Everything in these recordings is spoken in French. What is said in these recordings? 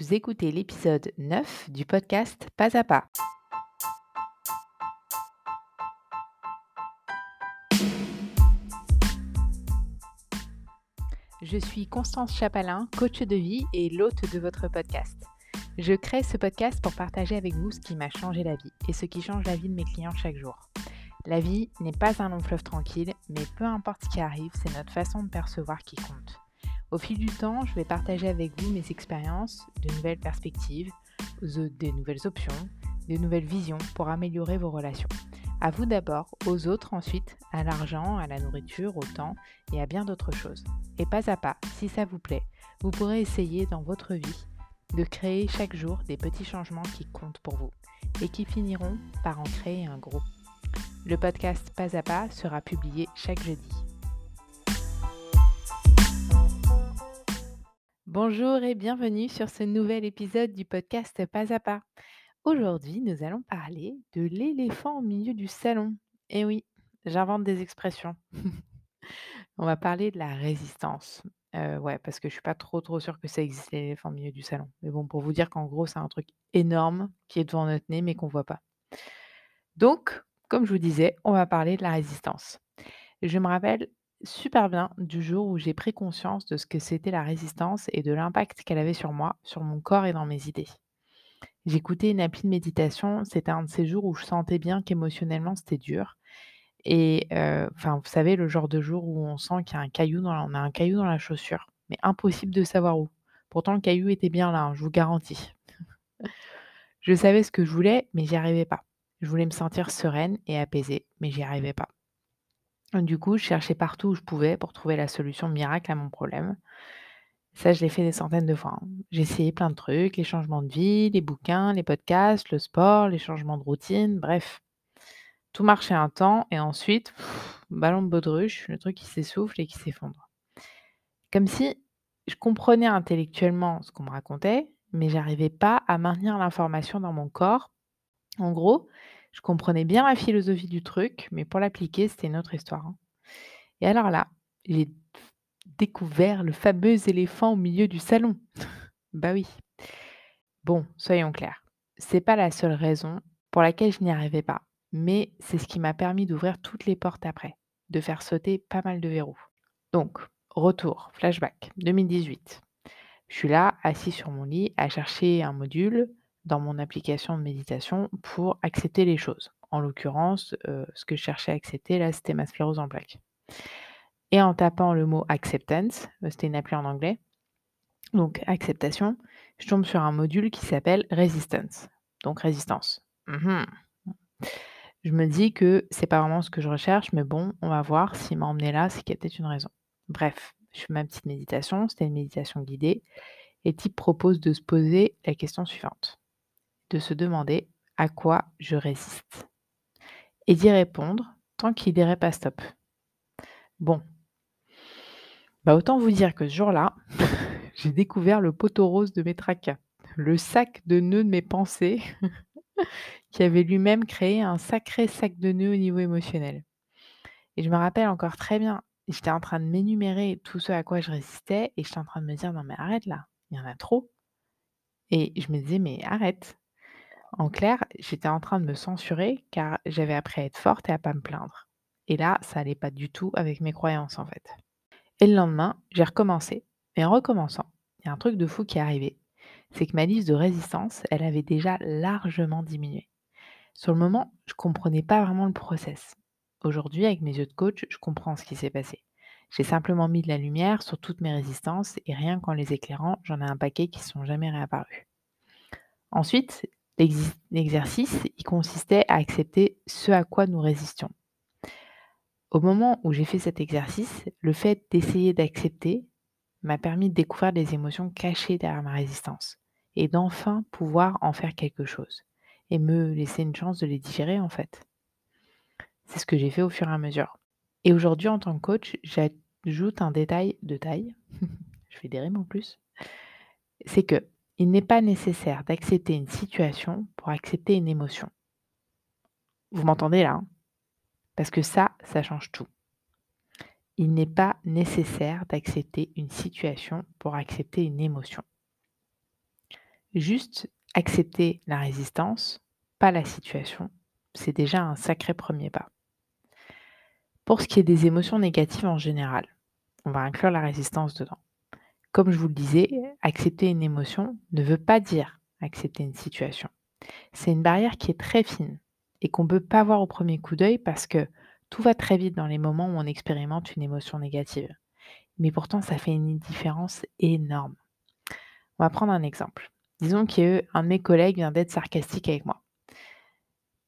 Vous écoutez l'épisode 9 du podcast Pas à pas. Je suis Constance Chapalin, coach de vie et l'hôte de votre podcast. Je crée ce podcast pour partager avec vous ce qui m'a changé la vie et ce qui change la vie de mes clients chaque jour. La vie n'est pas un long fleuve tranquille, mais peu importe ce qui arrive, c'est notre façon de percevoir qui compte. Au fil du temps, je vais partager avec vous mes expériences, de nouvelles perspectives, des nouvelles options, de nouvelles visions pour améliorer vos relations. À vous d'abord, aux autres ensuite, à l'argent, à la nourriture, au temps et à bien d'autres choses. Et pas à pas, si ça vous plaît, vous pourrez essayer dans votre vie de créer chaque jour des petits changements qui comptent pour vous et qui finiront par en créer un gros. Le podcast Pas à pas sera publié chaque jeudi. Bonjour et bienvenue sur ce nouvel épisode du podcast Pas à pas. Aujourd'hui, nous allons parler de l'éléphant au milieu du salon. Eh oui, j'invente des expressions. On va parler de la résistance. Euh, ouais, parce que je suis pas trop trop sûre que ça existe l'éléphant au milieu du salon. Mais bon, pour vous dire qu'en gros, c'est un truc énorme qui est devant notre nez mais qu'on voit pas. Donc, comme je vous disais, on va parler de la résistance. Je me rappelle super bien du jour où j'ai pris conscience de ce que c'était la résistance et de l'impact qu'elle avait sur moi, sur mon corps et dans mes idées. J'écoutais une appli de méditation, c'était un de ces jours où je sentais bien qu'émotionnellement c'était dur. Et enfin, vous savez, le genre de jour où on sent qu'il y a un caillou dans la, on a un caillou dans la chaussure, mais impossible de savoir où. Pourtant, le caillou était bien là, hein, je vous garantis. je savais ce que je voulais, mais j'y arrivais pas. Je voulais me sentir sereine et apaisée, mais j'y arrivais pas. Du coup, je cherchais partout où je pouvais pour trouver la solution miracle à mon problème. Ça, je l'ai fait des centaines de fois. Hein. J'ai essayé plein de trucs, les changements de vie, les bouquins, les podcasts, le sport, les changements de routine, bref. Tout marchait un temps et ensuite, ballon de baudruche, le truc qui s'essouffle et qui s'effondre. Comme si je comprenais intellectuellement ce qu'on me racontait, mais j'arrivais pas à maintenir l'information dans mon corps. En gros, je comprenais bien la philosophie du truc, mais pour l'appliquer, c'était une autre histoire. Hein. Et alors là, j'ai découvert le fameux éléphant au milieu du salon. bah oui. Bon, soyons clairs. C'est pas la seule raison pour laquelle je n'y arrivais pas, mais c'est ce qui m'a permis d'ouvrir toutes les portes après, de faire sauter pas mal de verrous. Donc, retour, flashback, 2018. Je suis là, assis sur mon lit, à chercher un module dans mon application de méditation pour accepter les choses. En l'occurrence, ce que je cherchais à accepter, là, c'était ma sclérose en plaques. Et en tapant le mot acceptance, c'était une appli en anglais, donc acceptation, je tombe sur un module qui s'appelle resistance, donc résistance. Mmh je me dis que c'est pas vraiment ce que je recherche, mais bon, on va voir s'il m'a emmené là, c'est qu'il y a peut-être une raison. Bref, je fais ma petite méditation, c'était une méditation guidée, et type propose de se poser la question suivante de se demander à quoi je résiste et d'y répondre tant qu'il dirait pas stop. Bon, bah autant vous dire que ce jour-là, j'ai découvert le poteau rose de mes tracas, le sac de nœuds de mes pensées, qui avait lui-même créé un sacré sac de nœuds au niveau émotionnel. Et je me rappelle encore très bien, j'étais en train de m'énumérer tout ce à quoi je résistais et j'étais en train de me dire non mais arrête là, il y en a trop. Et je me disais mais arrête, en clair, j'étais en train de me censurer car j'avais appris à être forte et à pas me plaindre. Et là, ça allait pas du tout avec mes croyances en fait. Et le lendemain, j'ai recommencé. Et en recommençant, il y a un truc de fou qui est arrivé. C'est que ma liste de résistance, elle avait déjà largement diminué. Sur le moment, je comprenais pas vraiment le process. Aujourd'hui, avec mes yeux de coach, je comprends ce qui s'est passé. J'ai simplement mis de la lumière sur toutes mes résistances et rien qu'en les éclairant, j'en ai un paquet qui ne sont jamais réapparus. Ensuite, L'exercice, il consistait à accepter ce à quoi nous résistions. Au moment où j'ai fait cet exercice, le fait d'essayer d'accepter m'a permis de découvrir des émotions cachées derrière ma résistance et d'enfin pouvoir en faire quelque chose et me laisser une chance de les digérer en fait. C'est ce que j'ai fait au fur et à mesure. Et aujourd'hui, en tant que coach, j'ajoute un détail de taille. Je fais des rimes en plus. C'est que il n'est pas nécessaire d'accepter une situation pour accepter une émotion. Vous m'entendez là hein? Parce que ça, ça change tout. Il n'est pas nécessaire d'accepter une situation pour accepter une émotion. juste accepter la résistance, pas la situation, c'est déjà un sacré premier pas. Pour ce qui est des émotions négatives en général, on va inclure la résistance dedans. Comme je vous le disais, accepter une émotion ne veut pas dire accepter une situation. C'est une barrière qui est très fine et qu'on ne peut pas voir au premier coup d'œil parce que tout va très vite dans les moments où on expérimente une émotion négative. Mais pourtant, ça fait une différence énorme. On va prendre un exemple. Disons qu'un de mes collègues vient d'être sarcastique avec moi.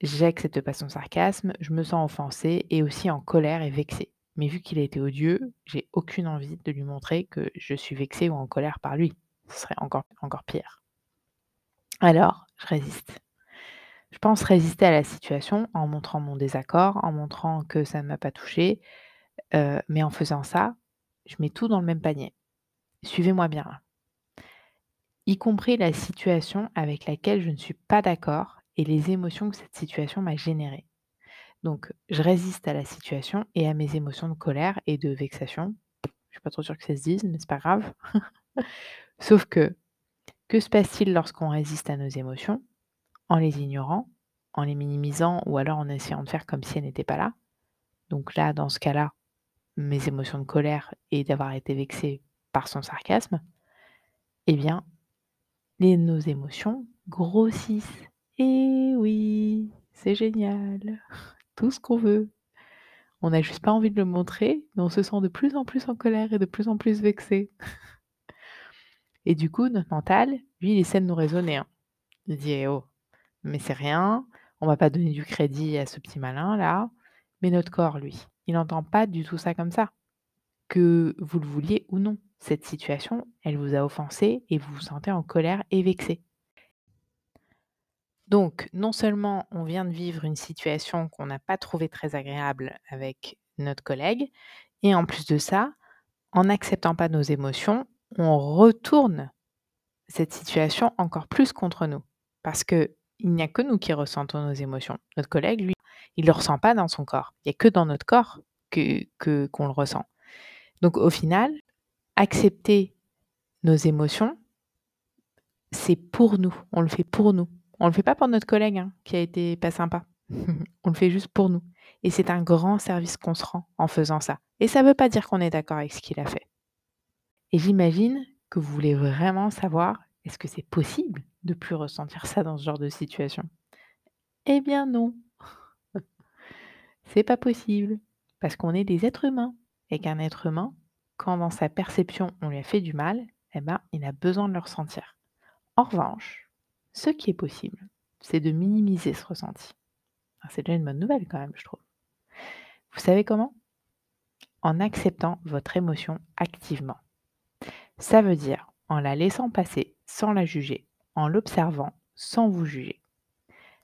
J'accepte pas son sarcasme, je me sens offensée et aussi en colère et vexée. Mais vu qu'il a été odieux, j'ai aucune envie de lui montrer que je suis vexée ou en colère par lui. Ce serait encore, pire. Alors, je résiste. Je pense résister à la situation en montrant mon désaccord, en montrant que ça ne m'a pas touché. Euh, mais en faisant ça, je mets tout dans le même panier. Suivez-moi bien. Y compris la situation avec laquelle je ne suis pas d'accord et les émotions que cette situation m'a générées. Donc, je résiste à la situation et à mes émotions de colère et de vexation. Je suis pas trop sûre que ça se dise, mais c'est pas grave. Sauf que, que se passe-t-il lorsqu'on résiste à nos émotions? En les ignorant, en les minimisant ou alors en essayant de faire comme si elles n'étaient pas là? Donc là, dans ce cas-là, mes émotions de colère et d'avoir été vexée par son sarcasme, eh bien, nos émotions grossissent. Et oui, c'est génial tout ce qu'on veut. On n'a juste pas envie de le montrer, mais on se sent de plus en plus en colère et de plus en plus vexé. et du coup, notre mental, lui, il essaie de nous raisonner. Hein. Il dit «Eh oh, mais c'est rien, on va pas donner du crédit à ce petit malin là. Mais notre corps, lui, il n'entend pas du tout ça comme ça. Que vous le vouliez ou non, cette situation, elle vous a offensé et vous vous sentez en colère et vexé. Donc, non seulement on vient de vivre une situation qu'on n'a pas trouvée très agréable avec notre collègue, et en plus de ça, en n'acceptant pas nos émotions, on retourne cette situation encore plus contre nous. Parce qu'il n'y a que nous qui ressentons nos émotions. Notre collègue, lui, il ne le ressent pas dans son corps. Il n'y a que dans notre corps que, que, qu'on le ressent. Donc au final, accepter nos émotions, c'est pour nous. On le fait pour nous. On le fait pas pour notre collègue hein, qui a été pas sympa. on le fait juste pour nous. Et c'est un grand service qu'on se rend en faisant ça. Et ça ne veut pas dire qu'on est d'accord avec ce qu'il a fait. Et j'imagine que vous voulez vraiment savoir est-ce que c'est possible de plus ressentir ça dans ce genre de situation? Eh bien non. c'est pas possible parce qu'on est des êtres humains et qu'un être humain, quand dans sa perception on lui a fait du mal, eh ben, il a besoin de le ressentir. En revanche, ce qui est possible, c'est de minimiser ce ressenti. C'est déjà une bonne nouvelle quand même, je trouve. Vous savez comment? En acceptant votre émotion activement. Ça veut dire en la laissant passer sans la juger, en l'observant sans vous juger.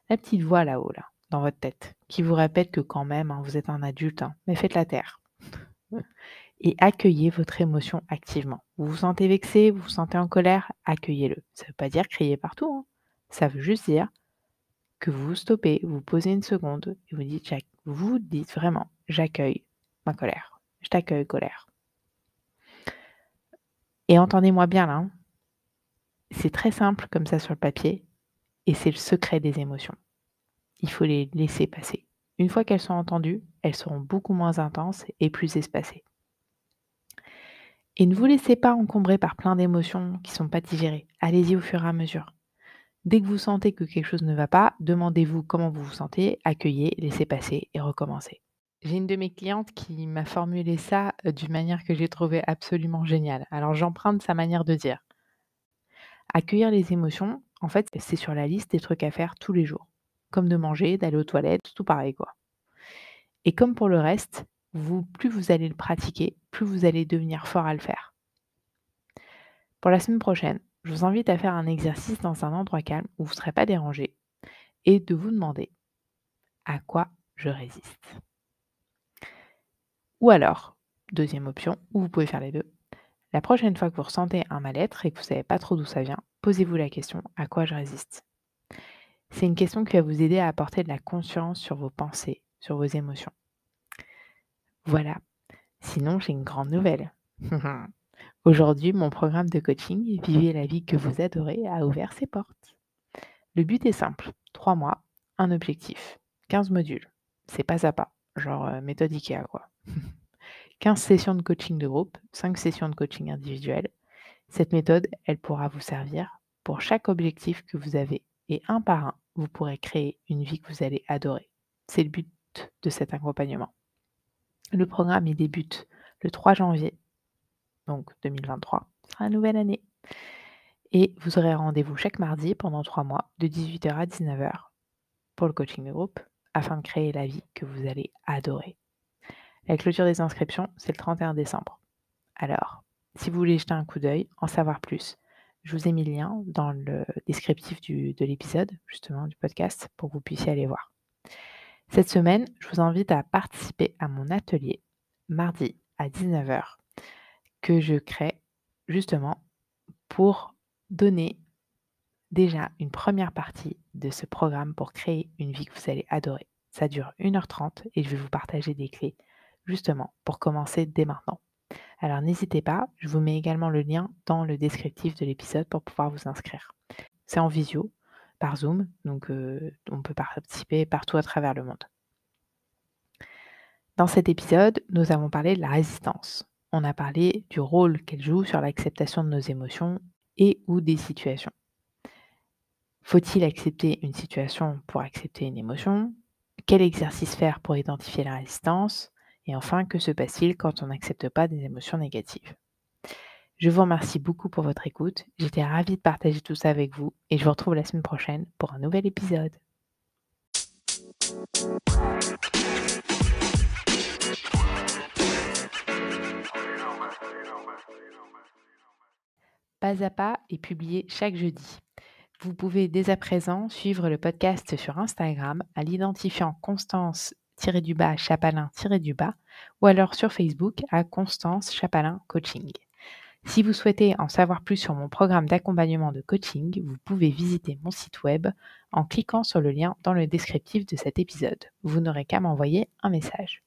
La petite voix là-haut, là, dans votre tête, qui vous répète que quand même, hein, vous êtes un adulte, hein, mais faites la terre. Et accueillez votre émotion activement. Vous vous sentez vexé, vous vous sentez en colère, accueillez-le. Ça ne veut pas dire crier partout. Hein. Ça veut juste dire que vous vous stoppez, vous posez une seconde et vous dites, vous dites vraiment, j'accueille ma colère. Je t'accueille, colère. Et entendez-moi bien là, hein. c'est très simple comme ça sur le papier et c'est le secret des émotions. Il faut les laisser passer. Une fois qu'elles sont entendues, elles seront beaucoup moins intenses et plus espacées. Et ne vous laissez pas encombrer par plein d'émotions qui ne sont pas digérées. Allez-y au fur et à mesure. Dès que vous sentez que quelque chose ne va pas, demandez-vous comment vous vous sentez, accueillez, laissez passer et recommencez. J'ai une de mes clientes qui m'a formulé ça d'une manière que j'ai trouvée absolument géniale. Alors j'emprunte sa manière de dire. Accueillir les émotions, en fait, c'est sur la liste des trucs à faire tous les jours. Comme de manger, d'aller aux toilettes, tout pareil quoi. Et comme pour le reste, vous, plus vous allez le pratiquer, plus vous allez devenir fort à le faire. Pour la semaine prochaine, je vous invite à faire un exercice dans un endroit calme où vous ne serez pas dérangé et de vous demander à quoi je résiste. Ou alors, deuxième option, où vous pouvez faire les deux, la prochaine fois que vous ressentez un mal-être et que vous ne savez pas trop d'où ça vient, posez-vous la question à quoi je résiste? C'est une question qui va vous aider à apporter de la conscience sur vos pensées, sur vos émotions. Voilà. Sinon, j'ai une grande nouvelle. Aujourd'hui, mon programme de coaching Vivez la vie que vous adorez a ouvert ses portes. Le but est simple, 3 mois, un objectif, 15 modules. C'est pas à pas, genre euh, méthode IKEA quoi. 15 sessions de coaching de groupe, 5 sessions de coaching individuel. Cette méthode, elle pourra vous servir pour chaque objectif que vous avez et un par un, vous pourrez créer une vie que vous allez adorer. C'est le but de cet accompagnement. Le programme il débute le 3 janvier, donc 2023, ce sera la nouvelle année. Et vous aurez rendez-vous chaque mardi pendant 3 mois, de 18h à 19h, pour le coaching de groupe, afin de créer la vie que vous allez adorer. La clôture des inscriptions, c'est le 31 décembre. Alors, si vous voulez jeter un coup d'œil, en savoir plus, je vous ai mis le lien dans le descriptif de l'épisode, justement, du podcast, pour que vous puissiez aller voir. Cette semaine, je vous invite à participer à mon atelier mardi à 19h que je crée justement pour donner déjà une première partie de ce programme pour créer une vie que vous allez adorer. Ça dure 1h30 et je vais vous partager des clés justement pour commencer dès maintenant. Alors n'hésitez pas, je vous mets également le lien dans le descriptif de l'épisode pour pouvoir vous inscrire. C'est en visio, par Zoom, donc euh, on peut participer partout à travers le monde. Dans cet épisode, nous avons parlé de la résistance. On a parlé du rôle qu'elle joue sur l'acceptation de nos émotions et ou des situations. Faut-il accepter une situation pour accepter une émotion? Quel exercice faire pour identifier la résistance? Et enfin, que se passe-t-il quand on n'accepte pas des émotions négatives? Je vous remercie beaucoup pour votre écoute. J'étais ravie de partager tout ça avec vous et je vous retrouve la semaine prochaine pour un nouvel épisode. Pas à pas est publié chaque jeudi. Vous pouvez dès à présent suivre le podcast sur Instagram à l'identifiant Constance du bas chapalin du bas ou alors sur Facebook à Constance Chapalin Coaching. Si vous souhaitez en savoir plus sur mon programme d'accompagnement de coaching, vous pouvez visiter mon site web en cliquant sur le lien dans le descriptif de cet épisode. Vous n'aurez qu'à m'envoyer un message.